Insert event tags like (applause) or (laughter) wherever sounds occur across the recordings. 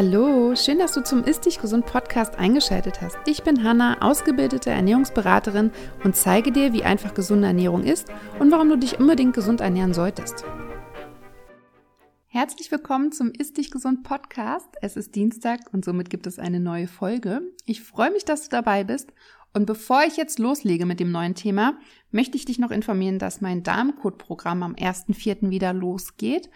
Hallo, schön, dass du zum Ist Dich Gesund Podcast eingeschaltet hast. Ich bin Hanna, ausgebildete Ernährungsberaterin und zeige dir, wie einfach gesunde Ernährung ist und warum du dich unbedingt gesund ernähren solltest. Herzlich willkommen zum Ist Dich Gesund Podcast. Es ist Dienstag und somit gibt es eine neue Folge. Ich freue mich, dass du dabei bist. Und bevor ich jetzt loslege mit dem neuen Thema, möchte ich dich noch informieren, dass mein Darmcode-Programm am 1.4. wieder losgeht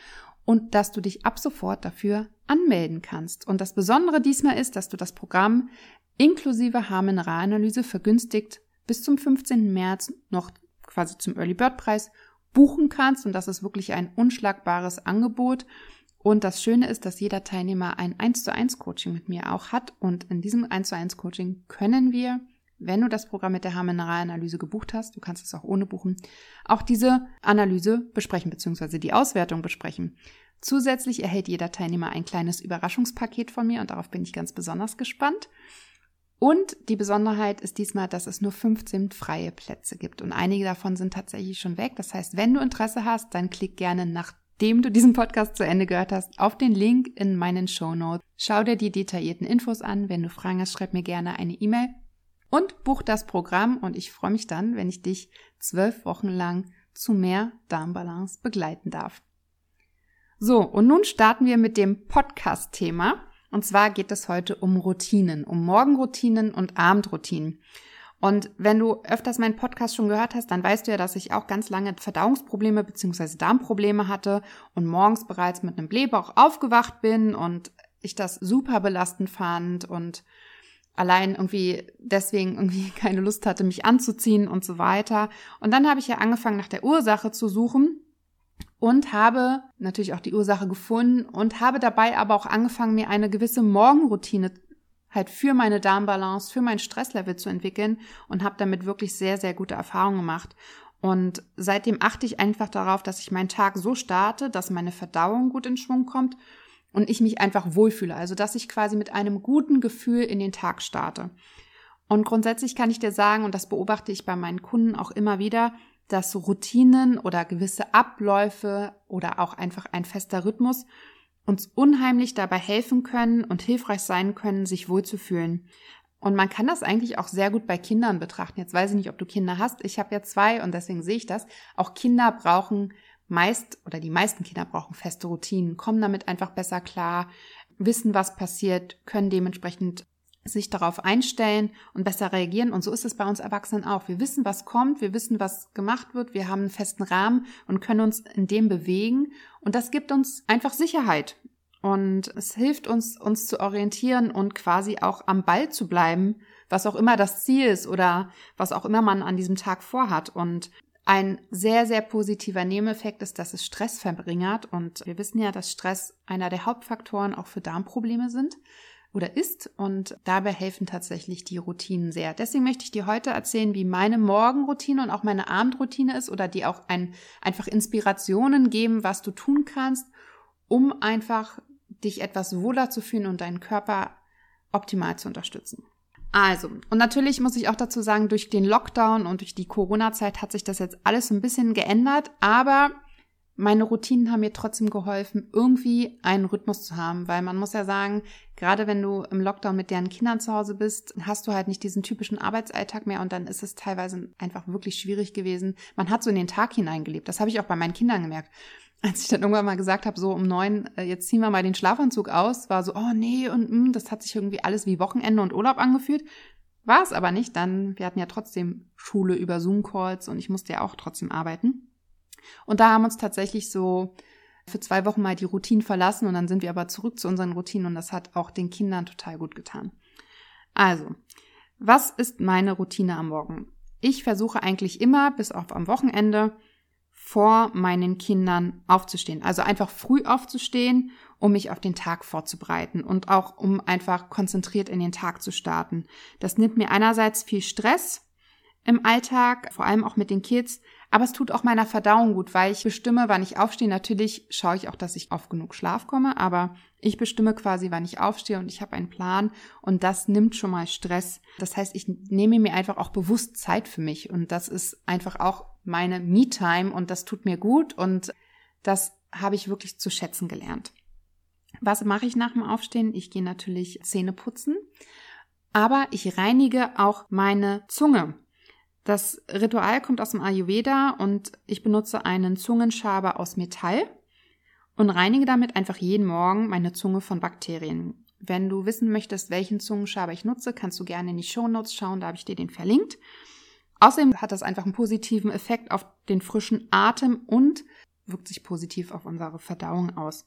und dass du dich ab sofort dafür anmelden kannst. Und das Besondere diesmal ist, dass du das Programm inklusive Haarmineralanalyse vergünstigt bis zum 15. März noch quasi zum Early Bird Preis buchen kannst. Und das ist wirklich ein unschlagbares Angebot. Und das Schöne ist, dass jeder Teilnehmer ein 1 zu 1 Coaching mit mir auch hat. Und in diesem 1 zu 1 Coaching können wir, wenn du das Programm mit der Haarmineralanalyse gebucht hast, du kannst es auch ohne buchen, auch diese Analyse besprechen, beziehungsweise die Auswertung besprechen. Zusätzlich erhält jeder Teilnehmer ein kleines Überraschungspaket von mir und darauf bin ich ganz besonders gespannt. Und die Besonderheit ist diesmal, dass es nur 15 freie Plätze gibt und einige davon sind tatsächlich schon weg. Das heißt, wenn du Interesse hast, dann klick gerne nachdem du diesen Podcast zu Ende gehört hast, auf den Link in meinen Show Notes. Schau dir die detaillierten Infos an. Wenn du Fragen hast, schreib mir gerne eine E-Mail und buch das Programm und ich freue mich dann, wenn ich dich zwölf Wochen lang zu mehr Darmbalance begleiten darf. So, und nun starten wir mit dem Podcast-Thema. Und zwar geht es heute um Routinen, um Morgenroutinen und Abendroutinen. Und wenn du öfters meinen Podcast schon gehört hast, dann weißt du ja, dass ich auch ganz lange Verdauungsprobleme bzw. Darmprobleme hatte und morgens bereits mit einem Blähbauch aufgewacht bin und ich das super belastend fand und allein irgendwie deswegen irgendwie (laughs) keine Lust hatte, mich anzuziehen und so weiter. Und dann habe ich ja angefangen, nach der Ursache zu suchen und habe natürlich auch die Ursache gefunden und habe dabei aber auch angefangen, mir eine gewisse Morgenroutine halt für meine Darmbalance, für mein Stresslevel zu entwickeln und habe damit wirklich sehr, sehr gute Erfahrungen gemacht. Und seitdem achte ich einfach darauf, dass ich meinen Tag so starte, dass meine Verdauung gut in Schwung kommt und ich mich einfach wohlfühle. Also, dass ich quasi mit einem guten Gefühl in den Tag starte. Und grundsätzlich kann ich dir sagen, und das beobachte ich bei meinen Kunden auch immer wieder, dass Routinen oder gewisse Abläufe oder auch einfach ein fester Rhythmus uns unheimlich dabei helfen können und hilfreich sein können, sich wohlzufühlen. Und man kann das eigentlich auch sehr gut bei Kindern betrachten. Jetzt weiß ich nicht, ob du Kinder hast. Ich habe ja zwei und deswegen sehe ich das. Auch Kinder brauchen meist oder die meisten Kinder brauchen feste Routinen, kommen damit einfach besser klar, wissen, was passiert, können dementsprechend sich darauf einstellen und besser reagieren. Und so ist es bei uns Erwachsenen auch. Wir wissen, was kommt, wir wissen, was gemacht wird, wir haben einen festen Rahmen und können uns in dem bewegen. Und das gibt uns einfach Sicherheit. Und es hilft uns, uns zu orientieren und quasi auch am Ball zu bleiben, was auch immer das Ziel ist oder was auch immer man an diesem Tag vorhat. Und ein sehr, sehr positiver Nebeneffekt ist, dass es Stress verbringert. Und wir wissen ja, dass Stress einer der Hauptfaktoren auch für Darmprobleme sind oder ist und dabei helfen tatsächlich die Routinen sehr. Deswegen möchte ich dir heute erzählen, wie meine Morgenroutine und auch meine Abendroutine ist oder dir auch ein, einfach Inspirationen geben, was du tun kannst, um einfach dich etwas wohler zu fühlen und deinen Körper optimal zu unterstützen. Also, und natürlich muss ich auch dazu sagen, durch den Lockdown und durch die Corona-Zeit hat sich das jetzt alles ein bisschen geändert, aber meine Routinen haben mir trotzdem geholfen, irgendwie einen Rhythmus zu haben, weil man muss ja sagen, gerade wenn du im Lockdown mit deren Kindern zu Hause bist, hast du halt nicht diesen typischen Arbeitsalltag mehr und dann ist es teilweise einfach wirklich schwierig gewesen. Man hat so in den Tag hineingelebt. Das habe ich auch bei meinen Kindern gemerkt. Als ich dann irgendwann mal gesagt habe, so um neun, äh, jetzt ziehen wir mal den Schlafanzug aus, war so, oh nee, und mh, mm, das hat sich irgendwie alles wie Wochenende und Urlaub angefühlt. War es aber nicht, dann, wir hatten ja trotzdem Schule über Zoom-Calls und ich musste ja auch trotzdem arbeiten. Und da haben uns tatsächlich so für zwei Wochen mal die Routinen verlassen und dann sind wir aber zurück zu unseren Routinen und das hat auch den Kindern total gut getan. Also, was ist meine Routine am Morgen? Ich versuche eigentlich immer, bis auf am Wochenende, vor meinen Kindern aufzustehen. Also einfach früh aufzustehen, um mich auf den Tag vorzubereiten und auch um einfach konzentriert in den Tag zu starten. Das nimmt mir einerseits viel Stress im Alltag, vor allem auch mit den Kids, aber es tut auch meiner Verdauung gut, weil ich bestimme, wann ich aufstehe. Natürlich schaue ich auch, dass ich auf genug Schlaf komme, aber ich bestimme quasi, wann ich aufstehe und ich habe einen Plan und das nimmt schon mal Stress. Das heißt, ich nehme mir einfach auch bewusst Zeit für mich und das ist einfach auch meine Me-Time und das tut mir gut und das habe ich wirklich zu schätzen gelernt. Was mache ich nach dem Aufstehen? Ich gehe natürlich Zähne putzen, aber ich reinige auch meine Zunge. Das Ritual kommt aus dem Ayurveda und ich benutze einen Zungenschaber aus Metall und reinige damit einfach jeden Morgen meine Zunge von Bakterien. Wenn du wissen möchtest, welchen Zungenschaber ich nutze, kannst du gerne in die Show Notes schauen, da habe ich dir den verlinkt. Außerdem hat das einfach einen positiven Effekt auf den frischen Atem und wirkt sich positiv auf unsere Verdauung aus.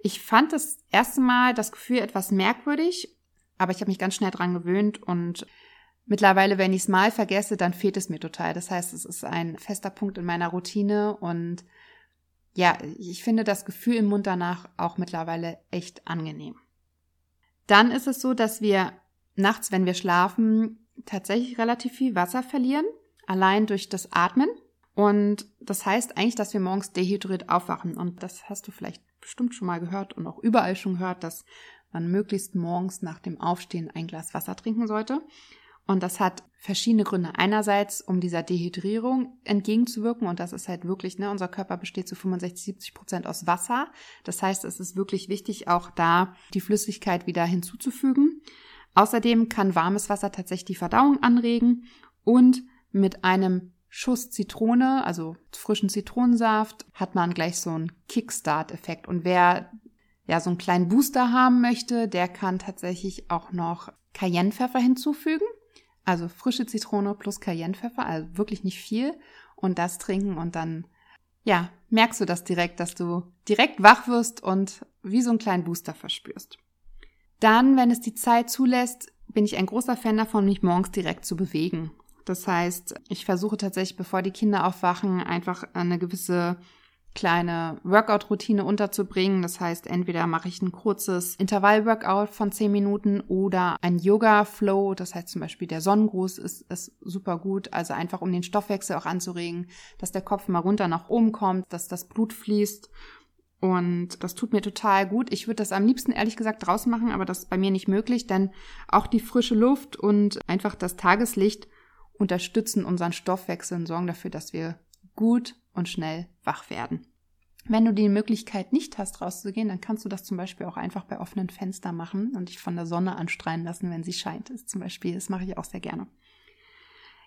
Ich fand das erste Mal das Gefühl etwas merkwürdig, aber ich habe mich ganz schnell dran gewöhnt und Mittlerweile, wenn ich es mal vergesse, dann fehlt es mir total. Das heißt, es ist ein fester Punkt in meiner Routine und ja, ich finde das Gefühl im Mund danach auch mittlerweile echt angenehm. Dann ist es so, dass wir nachts, wenn wir schlafen, tatsächlich relativ viel Wasser verlieren, allein durch das Atmen. Und das heißt eigentlich, dass wir morgens dehydriert aufwachen. Und das hast du vielleicht bestimmt schon mal gehört und auch überall schon gehört, dass man möglichst morgens nach dem Aufstehen ein Glas Wasser trinken sollte. Und das hat verschiedene Gründe. Einerseits, um dieser Dehydrierung entgegenzuwirken. Und das ist halt wirklich, ne, unser Körper besteht zu 65, 70 Prozent aus Wasser. Das heißt, es ist wirklich wichtig, auch da die Flüssigkeit wieder hinzuzufügen. Außerdem kann warmes Wasser tatsächlich die Verdauung anregen und mit einem Schuss Zitrone, also frischen Zitronensaft, hat man gleich so einen Kickstart-Effekt. Und wer ja so einen kleinen Booster haben möchte, der kann tatsächlich auch noch Cayennepfeffer hinzufügen. Also frische Zitrone plus Cayennepfeffer, also wirklich nicht viel. Und das trinken und dann, ja, merkst du das direkt, dass du direkt wach wirst und wie so einen kleinen Booster verspürst. Dann, wenn es die Zeit zulässt, bin ich ein großer Fan davon, mich morgens direkt zu bewegen. Das heißt, ich versuche tatsächlich, bevor die Kinder aufwachen, einfach eine gewisse kleine Workout-Routine unterzubringen. Das heißt, entweder mache ich ein kurzes Intervall-Workout von 10 Minuten oder ein Yoga-Flow. Das heißt zum Beispiel der Sonnengruß ist, ist super gut. Also einfach um den Stoffwechsel auch anzuregen, dass der Kopf mal runter nach oben kommt, dass das Blut fließt. Und das tut mir total gut. Ich würde das am liebsten ehrlich gesagt draußen machen, aber das ist bei mir nicht möglich, denn auch die frische Luft und einfach das Tageslicht unterstützen unseren Stoffwechsel und sorgen dafür, dass wir gut und schnell wach werden. Wenn du die Möglichkeit nicht hast, rauszugehen, dann kannst du das zum Beispiel auch einfach bei offenen Fenstern machen und dich von der Sonne anstrahlen lassen, wenn sie scheint. Das zum Beispiel, das mache ich auch sehr gerne.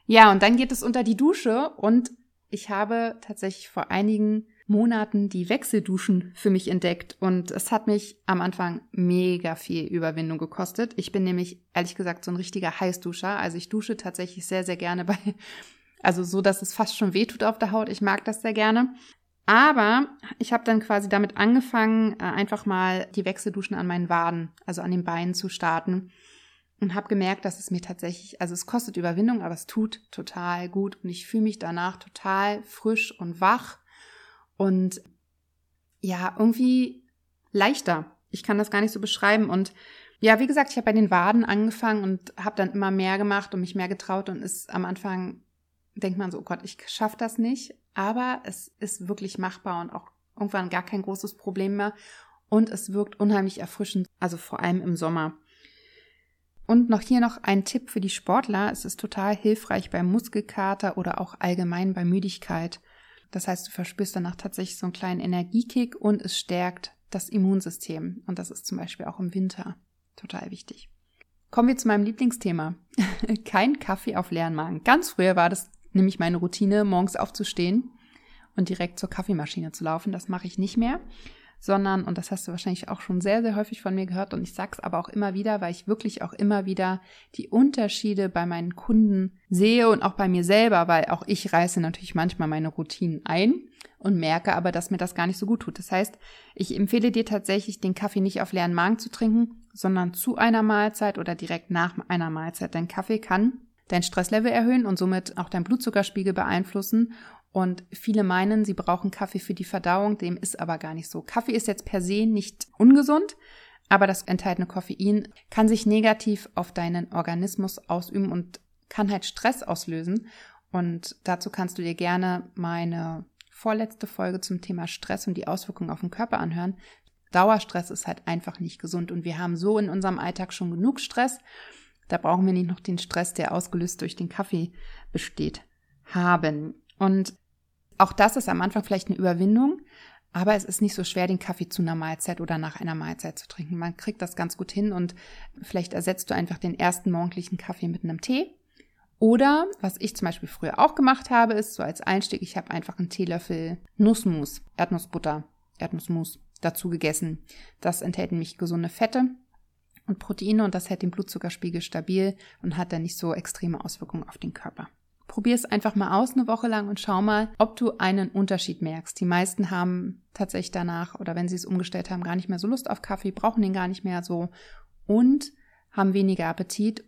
Ja, und dann geht es unter die Dusche und ich habe tatsächlich vor einigen Monaten die Wechselduschen für mich entdeckt und es hat mich am Anfang mega viel Überwindung gekostet. Ich bin nämlich ehrlich gesagt so ein richtiger Heißduscher. Also ich dusche tatsächlich sehr, sehr gerne bei also so, dass es fast schon wehtut auf der Haut. Ich mag das sehr gerne. Aber ich habe dann quasi damit angefangen, äh, einfach mal die Wechselduschen an meinen Waden, also an den Beinen zu starten. Und habe gemerkt, dass es mir tatsächlich, also es kostet Überwindung, aber es tut total gut. Und ich fühle mich danach total frisch und wach. Und ja, irgendwie leichter. Ich kann das gar nicht so beschreiben. Und ja, wie gesagt, ich habe bei den Waden angefangen und habe dann immer mehr gemacht und mich mehr getraut und ist am Anfang denkt man so, oh Gott, ich schaffe das nicht. Aber es ist wirklich machbar und auch irgendwann gar kein großes Problem mehr. Und es wirkt unheimlich erfrischend, also vor allem im Sommer. Und noch hier noch ein Tipp für die Sportler. Es ist total hilfreich beim Muskelkater oder auch allgemein bei Müdigkeit. Das heißt, du verspürst danach tatsächlich so einen kleinen Energiekick und es stärkt das Immunsystem. Und das ist zum Beispiel auch im Winter total wichtig. Kommen wir zu meinem Lieblingsthema. (laughs) Kein Kaffee auf leeren Magen. Ganz früher war das nämlich meine Routine, morgens aufzustehen und direkt zur Kaffeemaschine zu laufen. Das mache ich nicht mehr, sondern, und das hast du wahrscheinlich auch schon sehr, sehr häufig von mir gehört, und ich sag's aber auch immer wieder, weil ich wirklich auch immer wieder die Unterschiede bei meinen Kunden sehe und auch bei mir selber, weil auch ich reiße natürlich manchmal meine Routinen ein und merke aber, dass mir das gar nicht so gut tut. Das heißt, ich empfehle dir tatsächlich, den Kaffee nicht auf leeren Magen zu trinken, sondern zu einer Mahlzeit oder direkt nach einer Mahlzeit. Denn Kaffee kann dein Stresslevel erhöhen und somit auch dein Blutzuckerspiegel beeinflussen. Und viele meinen, sie brauchen Kaffee für die Verdauung, dem ist aber gar nicht so. Kaffee ist jetzt per se nicht ungesund, aber das enthaltene Koffein kann sich negativ auf deinen Organismus ausüben und kann halt Stress auslösen. Und dazu kannst du dir gerne meine vorletzte Folge zum Thema Stress und die Auswirkungen auf den Körper anhören. Dauerstress ist halt einfach nicht gesund und wir haben so in unserem Alltag schon genug Stress da brauchen wir nicht noch den Stress, der ausgelöst durch den Kaffee besteht, haben. Und auch das ist am Anfang vielleicht eine Überwindung. Aber es ist nicht so schwer, den Kaffee zu einer Mahlzeit oder nach einer Mahlzeit zu trinken. Man kriegt das ganz gut hin und vielleicht ersetzt du einfach den ersten morgendlichen Kaffee mit einem Tee. Oder, was ich zum Beispiel früher auch gemacht habe, ist so als Einstieg, ich habe einfach einen Teelöffel Nussmus, Erdnussbutter, Erdnussmus dazu gegessen. Das enthält nämlich gesunde Fette und Proteine und das hält den Blutzuckerspiegel stabil und hat dann nicht so extreme Auswirkungen auf den Körper. Probier es einfach mal aus eine Woche lang und schau mal, ob du einen Unterschied merkst. Die meisten haben tatsächlich danach oder wenn sie es umgestellt haben, gar nicht mehr so Lust auf Kaffee, brauchen den gar nicht mehr so und haben weniger Appetit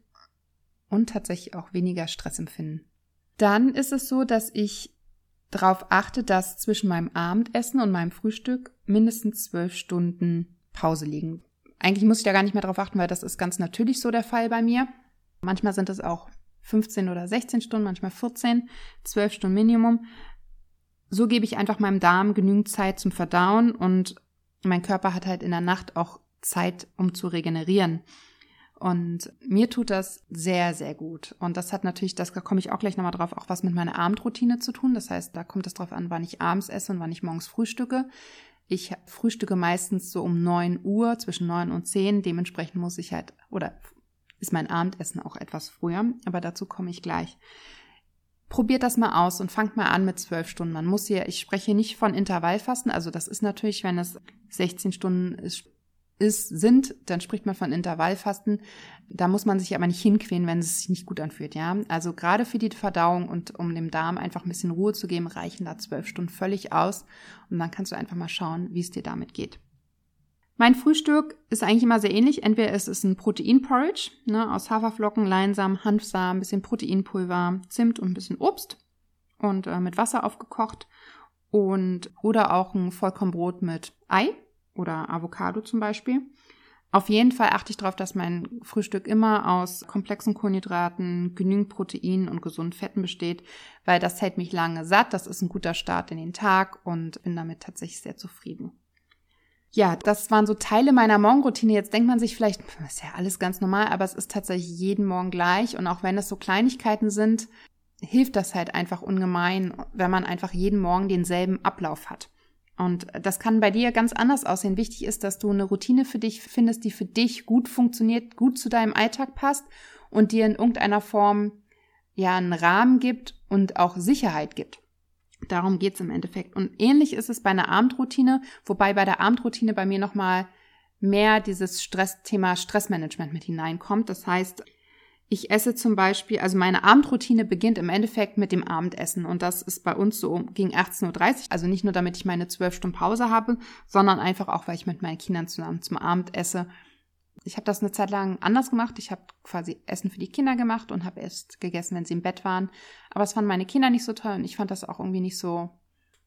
und tatsächlich auch weniger Stressempfinden. Dann ist es so, dass ich darauf achte, dass zwischen meinem Abendessen und meinem Frühstück mindestens zwölf Stunden Pause liegen. Eigentlich muss ich da gar nicht mehr drauf achten, weil das ist ganz natürlich so der Fall bei mir. Manchmal sind es auch 15 oder 16 Stunden, manchmal 14, 12 Stunden Minimum. So gebe ich einfach meinem Darm genügend Zeit zum Verdauen und mein Körper hat halt in der Nacht auch Zeit, um zu regenerieren. Und mir tut das sehr, sehr gut. Und das hat natürlich, das da komme ich auch gleich nochmal drauf, auch was mit meiner Abendroutine zu tun. Das heißt, da kommt es drauf an, wann ich abends esse und wann ich morgens frühstücke. Ich frühstücke meistens so um neun Uhr, zwischen neun und zehn. Dementsprechend muss ich halt, oder ist mein Abendessen auch etwas früher, aber dazu komme ich gleich. Probiert das mal aus und fangt mal an mit zwölf Stunden. Man muss hier, ich spreche nicht von Intervallfasten, also das ist natürlich, wenn es 16 Stunden ist, ist, sind, dann spricht man von Intervallfasten. Da muss man sich aber nicht hinquälen, wenn es sich nicht gut anfühlt, ja. Also gerade für die Verdauung und um dem Darm einfach ein bisschen Ruhe zu geben, reichen da zwölf Stunden völlig aus. Und dann kannst du einfach mal schauen, wie es dir damit geht. Mein Frühstück ist eigentlich immer sehr ähnlich. Entweder es ist ein Proteinporridge ne, aus Haferflocken, Leinsamen, Hanfsamen, ein bisschen Proteinpulver, Zimt und ein bisschen Obst und äh, mit Wasser aufgekocht und oder auch ein Vollkornbrot mit Ei oder Avocado zum Beispiel. Auf jeden Fall achte ich darauf, dass mein Frühstück immer aus komplexen Kohlenhydraten, genügend Proteinen und gesunden Fetten besteht, weil das hält mich lange satt. Das ist ein guter Start in den Tag und bin damit tatsächlich sehr zufrieden. Ja, das waren so Teile meiner Morgenroutine. Jetzt denkt man sich vielleicht, das ist ja alles ganz normal, aber es ist tatsächlich jeden Morgen gleich. Und auch wenn es so Kleinigkeiten sind, hilft das halt einfach ungemein, wenn man einfach jeden Morgen denselben Ablauf hat. Und das kann bei dir ganz anders aussehen. Wichtig ist, dass du eine Routine für dich findest, die für dich gut funktioniert, gut zu deinem Alltag passt und dir in irgendeiner Form ja einen Rahmen gibt und auch Sicherheit gibt. Darum geht's im Endeffekt. Und ähnlich ist es bei einer Abendroutine, wobei bei der Abendroutine bei mir nochmal mehr dieses Stressthema Stressmanagement mit hineinkommt. Das heißt, ich esse zum Beispiel, also meine Abendroutine beginnt im Endeffekt mit dem Abendessen und das ist bei uns so gegen 18.30 Uhr. Also nicht nur, damit ich meine zwölf Stunden Pause habe, sondern einfach auch, weil ich mit meinen Kindern zusammen zum Abend esse. Ich habe das eine Zeit lang anders gemacht. Ich habe quasi Essen für die Kinder gemacht und habe erst gegessen, wenn sie im Bett waren. Aber es fanden meine Kinder nicht so toll und ich fand das auch irgendwie nicht so,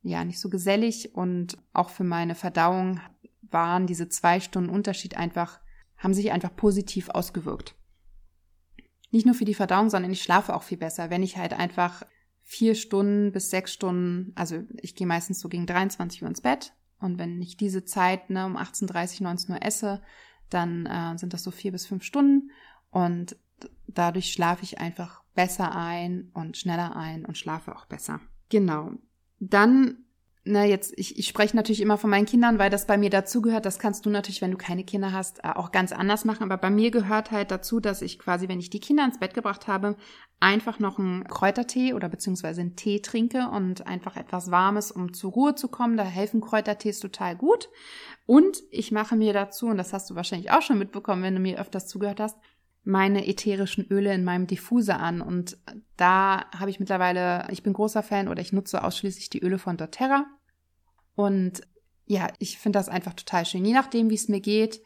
ja, nicht so gesellig und auch für meine Verdauung waren diese zwei Stunden Unterschied einfach, haben sich einfach positiv ausgewirkt nicht nur für die Verdauung, sondern ich schlafe auch viel besser, wenn ich halt einfach vier Stunden bis sechs Stunden, also ich gehe meistens so gegen 23 Uhr ins Bett und wenn ich diese Zeit ne, um 18.30, 19 Uhr esse, dann äh, sind das so vier bis fünf Stunden und dadurch schlafe ich einfach besser ein und schneller ein und schlafe auch besser. Genau. Dann ne, jetzt, ich, ich spreche natürlich immer von meinen Kindern, weil das bei mir dazugehört. Das kannst du natürlich, wenn du keine Kinder hast, äh, auch ganz anders machen. Aber bei mir gehört halt dazu, dass ich quasi, wenn ich die Kinder ins Bett gebracht habe, einfach noch einen Kräutertee oder beziehungsweise einen Tee trinke und einfach etwas Warmes, um zur Ruhe zu kommen. Da helfen Kräutertees total gut. Und ich mache mir dazu, und das hast du wahrscheinlich auch schon mitbekommen, wenn du mir öfters zugehört hast, meine ätherischen Öle in meinem Diffuser an. Und da habe ich mittlerweile, ich bin großer Fan oder ich nutze ausschließlich die Öle von doTERRA. Und ja, ich finde das einfach total schön. Je nachdem, wie es mir geht,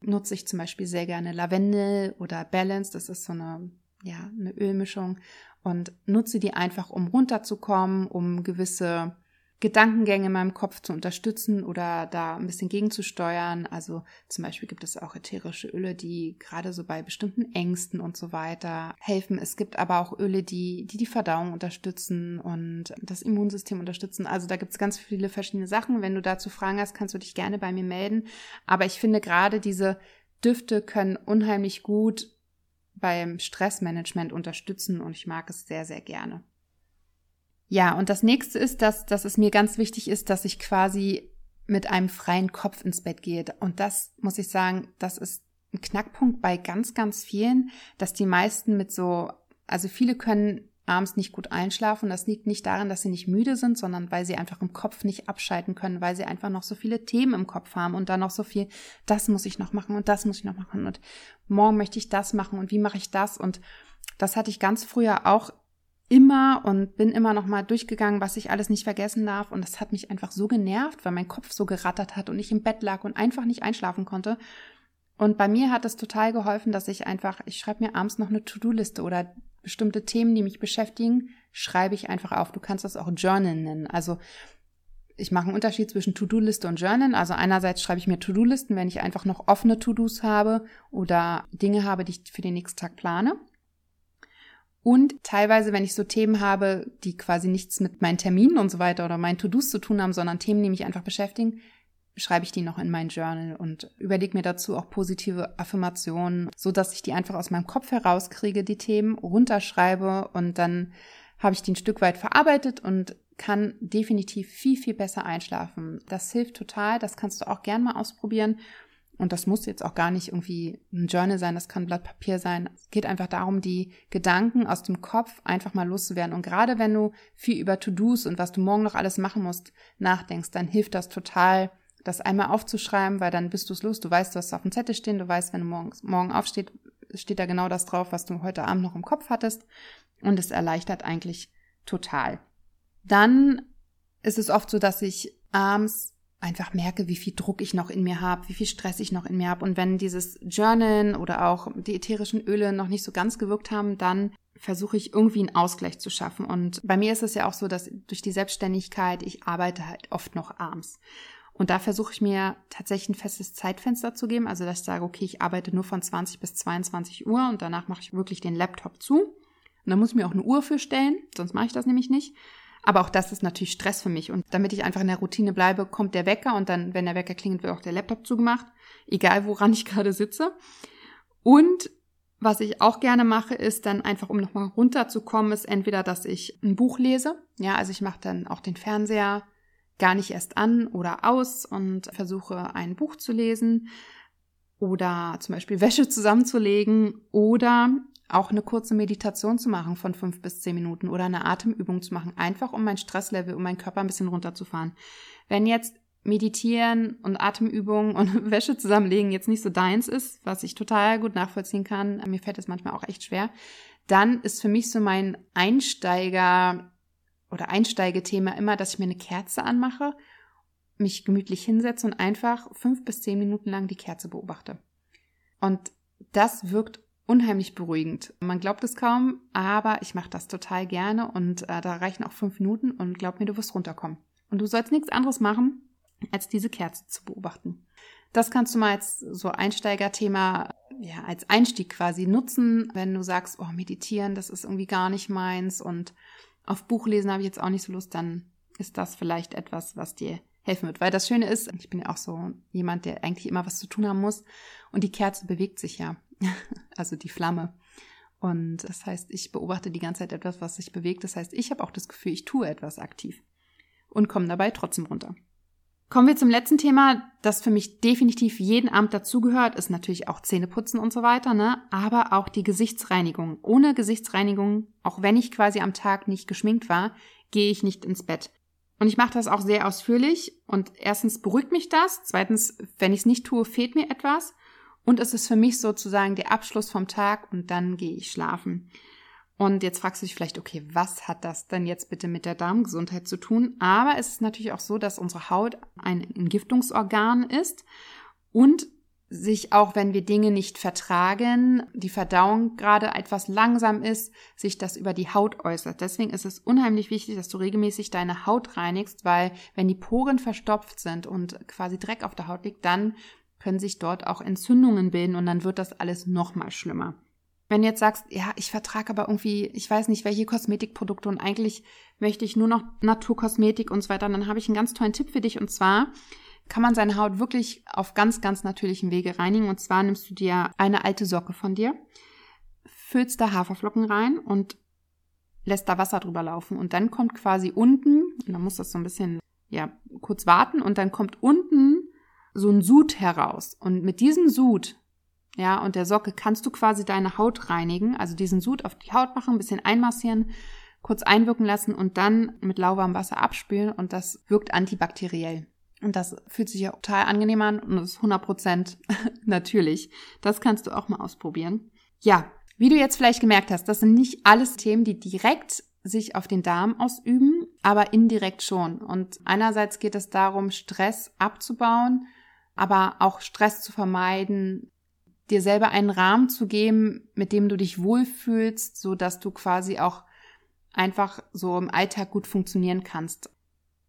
nutze ich zum Beispiel sehr gerne Lavendel oder Balance. Das ist so eine, ja, eine Ölmischung und nutze die einfach, um runterzukommen, um gewisse Gedankengänge in meinem Kopf zu unterstützen oder da ein bisschen gegenzusteuern. Also zum Beispiel gibt es auch ätherische Öle, die gerade so bei bestimmten Ängsten und so weiter helfen. Es gibt aber auch Öle, die die, die Verdauung unterstützen und das Immunsystem unterstützen. Also da gibt es ganz viele verschiedene Sachen. Wenn du dazu Fragen hast, kannst du dich gerne bei mir melden. Aber ich finde gerade diese Düfte können unheimlich gut beim Stressmanagement unterstützen und ich mag es sehr, sehr gerne. Ja, und das nächste ist, dass, dass es mir ganz wichtig ist, dass ich quasi mit einem freien Kopf ins Bett geht. Und das muss ich sagen, das ist ein Knackpunkt bei ganz, ganz vielen, dass die meisten mit so, also viele können abends nicht gut einschlafen. Das liegt nicht daran, dass sie nicht müde sind, sondern weil sie einfach im Kopf nicht abschalten können, weil sie einfach noch so viele Themen im Kopf haben und dann noch so viel, das muss ich noch machen und das muss ich noch machen und morgen möchte ich das machen und wie mache ich das und das hatte ich ganz früher auch immer und bin immer noch mal durchgegangen, was ich alles nicht vergessen darf und das hat mich einfach so genervt, weil mein Kopf so gerattert hat und ich im Bett lag und einfach nicht einschlafen konnte. Und bei mir hat es total geholfen, dass ich einfach, ich schreibe mir abends noch eine To-Do-Liste oder bestimmte Themen, die mich beschäftigen, schreibe ich einfach auf. Du kannst das auch Journal nennen. Also ich mache einen Unterschied zwischen To-Do-Liste und Journal. Also einerseits schreibe ich mir To-Do-Listen, wenn ich einfach noch offene To-Dos habe oder Dinge habe, die ich für den nächsten Tag plane. Und teilweise, wenn ich so Themen habe, die quasi nichts mit meinen Terminen und so weiter oder meinen To-Dos zu tun haben, sondern Themen, die mich einfach beschäftigen, schreibe ich die noch in mein Journal und überlege mir dazu auch positive Affirmationen, so dass ich die einfach aus meinem Kopf herauskriege, die Themen runterschreibe und dann habe ich die ein Stück weit verarbeitet und kann definitiv viel, viel besser einschlafen. Das hilft total. Das kannst du auch gern mal ausprobieren. Und das muss jetzt auch gar nicht irgendwie ein Journal sein, das kann ein Blatt Papier sein. Es geht einfach darum, die Gedanken aus dem Kopf einfach mal loszuwerden. Und gerade wenn du viel über To-Dos und was du morgen noch alles machen musst, nachdenkst, dann hilft das total, das einmal aufzuschreiben, weil dann bist du es los. Du weißt, du hast auf dem Zettel stehen, du weißt, wenn du morgens, morgen aufsteht, steht da genau das drauf, was du heute Abend noch im Kopf hattest. Und es erleichtert eigentlich total. Dann ist es oft so, dass ich abends einfach merke, wie viel Druck ich noch in mir habe, wie viel Stress ich noch in mir habe. Und wenn dieses Journalen oder auch die ätherischen Öle noch nicht so ganz gewirkt haben, dann versuche ich irgendwie einen Ausgleich zu schaffen. Und bei mir ist es ja auch so, dass durch die Selbstständigkeit, ich arbeite halt oft noch abends. Und da versuche ich mir tatsächlich ein festes Zeitfenster zu geben. Also, dass ich sage, okay, ich arbeite nur von 20 bis 22 Uhr und danach mache ich wirklich den Laptop zu. Und da muss ich mir auch eine Uhr für stellen, sonst mache ich das nämlich nicht. Aber auch das ist natürlich Stress für mich. Und damit ich einfach in der Routine bleibe, kommt der Wecker und dann, wenn der Wecker klingelt, wird auch der Laptop zugemacht. Egal, woran (laughs) ich gerade sitze. Und was ich auch gerne mache, ist dann einfach, um nochmal runterzukommen, ist entweder, dass ich ein Buch lese. Ja, also ich mache dann auch den Fernseher gar nicht erst an oder aus und versuche ein Buch zu lesen oder zum Beispiel Wäsche zusammenzulegen oder auch eine kurze Meditation zu machen von fünf bis zehn Minuten oder eine Atemübung zu machen, einfach um mein Stresslevel, um meinen Körper ein bisschen runterzufahren. Wenn jetzt Meditieren und Atemübungen und (laughs) Wäsche zusammenlegen jetzt nicht so deins ist, was ich total gut nachvollziehen kann, mir fällt es manchmal auch echt schwer, dann ist für mich so mein Einsteiger oder Einsteigethema immer, dass ich mir eine Kerze anmache, mich gemütlich hinsetze und einfach fünf bis zehn Minuten lang die Kerze beobachte. Und das wirkt unheimlich beruhigend. Man glaubt es kaum, aber ich mache das total gerne und äh, da reichen auch fünf Minuten und glaub mir, du wirst runterkommen. Und du sollst nichts anderes machen, als diese Kerze zu beobachten. Das kannst du mal als so Einsteigerthema, ja, als Einstieg quasi nutzen, wenn du sagst, oh, meditieren, das ist irgendwie gar nicht meins und auf Buchlesen habe ich jetzt auch nicht so Lust, dann ist das vielleicht etwas, was dir helfen wird. Weil das Schöne ist, ich bin ja auch so jemand, der eigentlich immer was zu tun haben muss. Und die Kerze bewegt sich ja. (laughs) also die Flamme. Und das heißt, ich beobachte die ganze Zeit etwas, was sich bewegt. Das heißt, ich habe auch das Gefühl, ich tue etwas aktiv. Und komme dabei trotzdem runter. Kommen wir zum letzten Thema, das für mich definitiv jeden Abend dazugehört, ist natürlich auch Zähneputzen und so weiter, ne? Aber auch die Gesichtsreinigung. Ohne Gesichtsreinigung, auch wenn ich quasi am Tag nicht geschminkt war, gehe ich nicht ins Bett. Und ich mache das auch sehr ausführlich. Und erstens beruhigt mich das. Zweitens, wenn ich es nicht tue, fehlt mir etwas. Und es ist für mich sozusagen der Abschluss vom Tag und dann gehe ich schlafen. Und jetzt fragst du dich vielleicht, okay, was hat das denn jetzt bitte mit der Darmgesundheit zu tun? Aber es ist natürlich auch so, dass unsere Haut ein Entgiftungsorgan ist und sich auch, wenn wir Dinge nicht vertragen, die Verdauung gerade etwas langsam ist, sich das über die Haut äußert. Deswegen ist es unheimlich wichtig, dass du regelmäßig deine Haut reinigst, weil wenn die Poren verstopft sind und quasi Dreck auf der Haut liegt, dann können sich dort auch Entzündungen bilden und dann wird das alles noch mal schlimmer. Wenn du jetzt sagst, ja, ich vertrage aber irgendwie, ich weiß nicht, welche Kosmetikprodukte und eigentlich möchte ich nur noch Naturkosmetik und so weiter, dann habe ich einen ganz tollen Tipp für dich und zwar kann man seine Haut wirklich auf ganz, ganz natürlichen Wege reinigen. Und zwar nimmst du dir eine alte Socke von dir, füllst da Haferflocken rein und lässt da Wasser drüber laufen. Und dann kommt quasi unten, und dann muss das so ein bisschen ja, kurz warten und dann kommt unten so ein Sud heraus. Und mit diesem Sud, ja, und der Socke kannst du quasi deine Haut reinigen, also diesen Sud auf die Haut machen, ein bisschen einmassieren, kurz einwirken lassen und dann mit lauwarmem Wasser abspülen und das wirkt antibakteriell. Und das fühlt sich ja total angenehm an und ist 100% (laughs) natürlich. Das kannst du auch mal ausprobieren. Ja, wie du jetzt vielleicht gemerkt hast, das sind nicht alles Themen, die direkt sich auf den Darm ausüben, aber indirekt schon. Und einerseits geht es darum, Stress abzubauen, aber auch Stress zu vermeiden, dir selber einen Rahmen zu geben, mit dem du dich wohlfühlst, so dass du quasi auch einfach so im Alltag gut funktionieren kannst.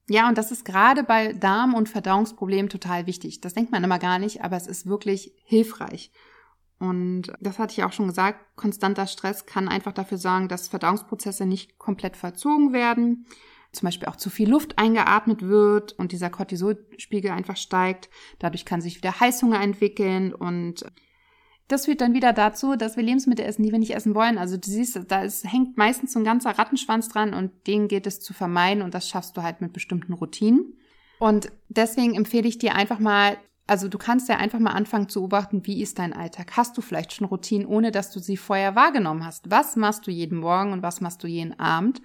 Ja, und das ist gerade bei Darm- und Verdauungsproblemen total wichtig. Das denkt man immer gar nicht, aber es ist wirklich hilfreich. Und das hatte ich auch schon gesagt, konstanter Stress kann einfach dafür sorgen, dass Verdauungsprozesse nicht komplett verzogen werden, zum Beispiel auch zu viel Luft eingeatmet wird und dieser Cortisolspiegel einfach steigt. Dadurch kann sich wieder Heißhunger entwickeln und das führt dann wieder dazu, dass wir Lebensmittel essen, die wir nicht essen wollen. Also du siehst, da ist, hängt meistens so ein ganzer Rattenschwanz dran und den geht es zu vermeiden und das schaffst du halt mit bestimmten Routinen. Und deswegen empfehle ich dir einfach mal, also du kannst ja einfach mal anfangen zu beobachten, wie ist dein Alltag? Hast du vielleicht schon Routinen, ohne dass du sie vorher wahrgenommen hast? Was machst du jeden Morgen und was machst du jeden Abend?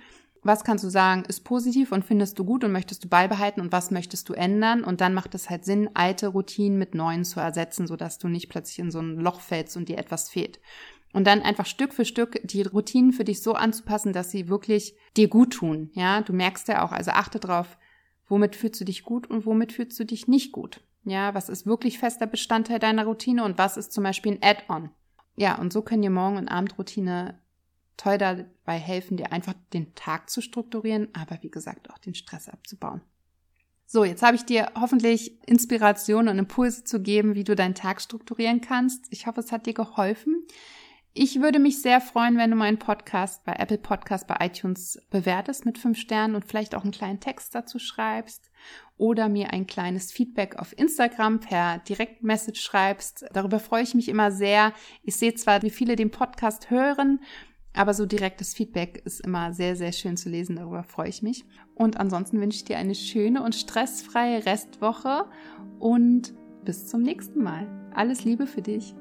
Was kannst du sagen, ist positiv und findest du gut und möchtest du beibehalten und was möchtest du ändern? Und dann macht es halt Sinn, alte Routinen mit neuen zu ersetzen, sodass du nicht plötzlich in so ein Loch fällst und dir etwas fehlt. Und dann einfach Stück für Stück die Routinen für dich so anzupassen, dass sie wirklich dir gut tun. Ja, du merkst ja auch, also achte drauf, womit fühlst du dich gut und womit fühlst du dich nicht gut. Ja, was ist wirklich fester Bestandteil deiner Routine und was ist zum Beispiel ein Add-on. Ja, und so können dir Morgen- und Abendroutine toll dabei helfen, dir einfach den Tag zu strukturieren, aber wie gesagt auch den Stress abzubauen. So, jetzt habe ich dir hoffentlich Inspiration und Impulse zu geben, wie du deinen Tag strukturieren kannst. Ich hoffe, es hat dir geholfen. Ich würde mich sehr freuen, wenn du meinen Podcast bei Apple Podcast, bei iTunes bewertest mit fünf Sternen und vielleicht auch einen kleinen Text dazu schreibst oder mir ein kleines Feedback auf Instagram per Direktmessage schreibst. Darüber freue ich mich immer sehr. Ich sehe zwar, wie viele den Podcast hören, aber so direktes Feedback ist immer sehr, sehr schön zu lesen. Darüber freue ich mich. Und ansonsten wünsche ich dir eine schöne und stressfreie Restwoche und bis zum nächsten Mal. Alles Liebe für dich.